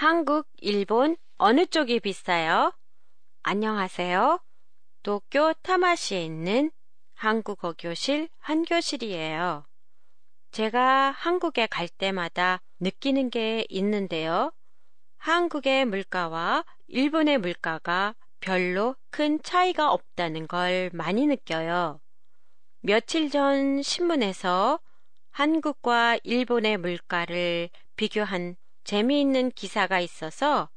한국, 일본 어느 쪽이 비싸요? 안녕하세요. 도쿄 타마시에 있는 한국어 교실 한교실이에요. 제가 한국에 갈 때마다 느끼는 게 있는데요. 한국의 물가와 일본의 물가가 별로 큰 차이가 없다는 걸 많이 느껴요. 며칠 전 신문에서 한국과 일본의 물가를 비교한 재미있는 기사가 있어서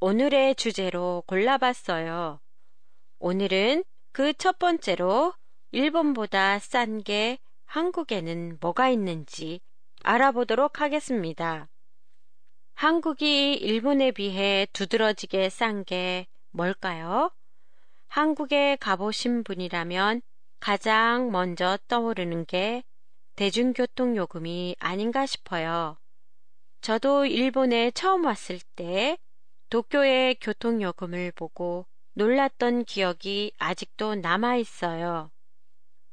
오늘의 주제로 골라봤어요. 오늘은 그 첫 번째로 일본보다 싼 게 한국에는 뭐가 있는지 알아보도록 하겠습니다. 한국이 일본에 비해 두드러지게 싼 게 뭘까요? 한국에 가보신 분이라면 가장 먼저 떠오르는 게 대중교통 요금이 아닌가 싶어요. 저도 일본에 처음 왔을 때 도쿄의 교통요금을 보고 놀랐던 기억이 아직도 남아 있어요.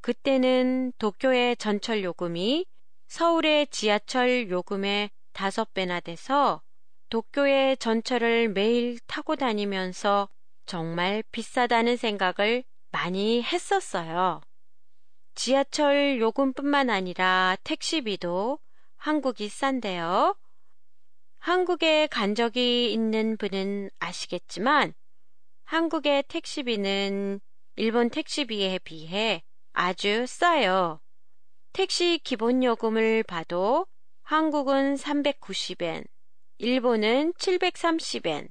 그때는 도쿄의 전철 요금이 서울의 지하철 요금의 다섯 배나 돼서 도쿄의 전철을 매일 타고 다니면서 정말 비싸다는 생각을 많이 했었어요. 지하철 요금뿐만 아니라 택시비도 한국이 싼데요. 한국에 간 적이 있는 분은 아시겠지만 한국의 택시비는 일본 택시비에 비해 아주 싸요. 택시 기본 요금을 봐도 한국은 390엔, 일본은 730엔.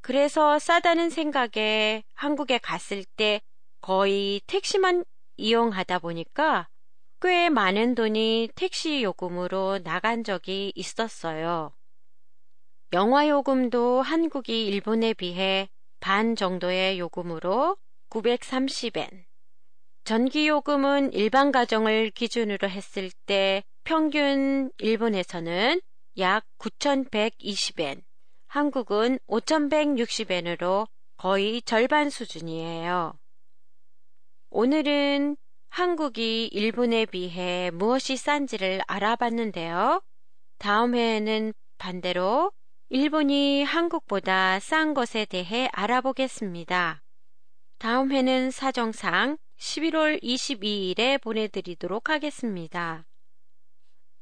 그래서 싸다는 생각에 한국에 갔을 때 거의 택시만 이용하다 보니까 꽤 많은 돈이 택시 요금으로 나간 적이 있었어요. 영화 요금도 한국이 일본에 비해 반 정도의 요금으로 930엔. 전기 요금은 일반 가정을 기준으로 했을 때 평균 일본에서는 약 9,120엔, 한국은 5,160엔으로 거의 절반 수준이에요. 오늘은 한국이 일본에 비해 무엇이 싼지를 알아봤는데요. 다음 회에는 반대로 일본이 한국보다 싼 것에 대해 알아보겠습니다. 다음 회는 사정상 11월 22일에 보내드리도록 하겠습니다.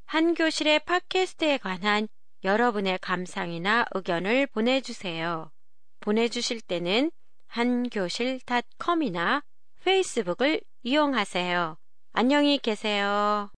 한 교실의 팟캐스트에 관한 여러분의 감상이나 의견을 보내주세요. 보내주실 때는 한교실닷컴이나 페이스북을 이용하세요. 안녕히 계세요.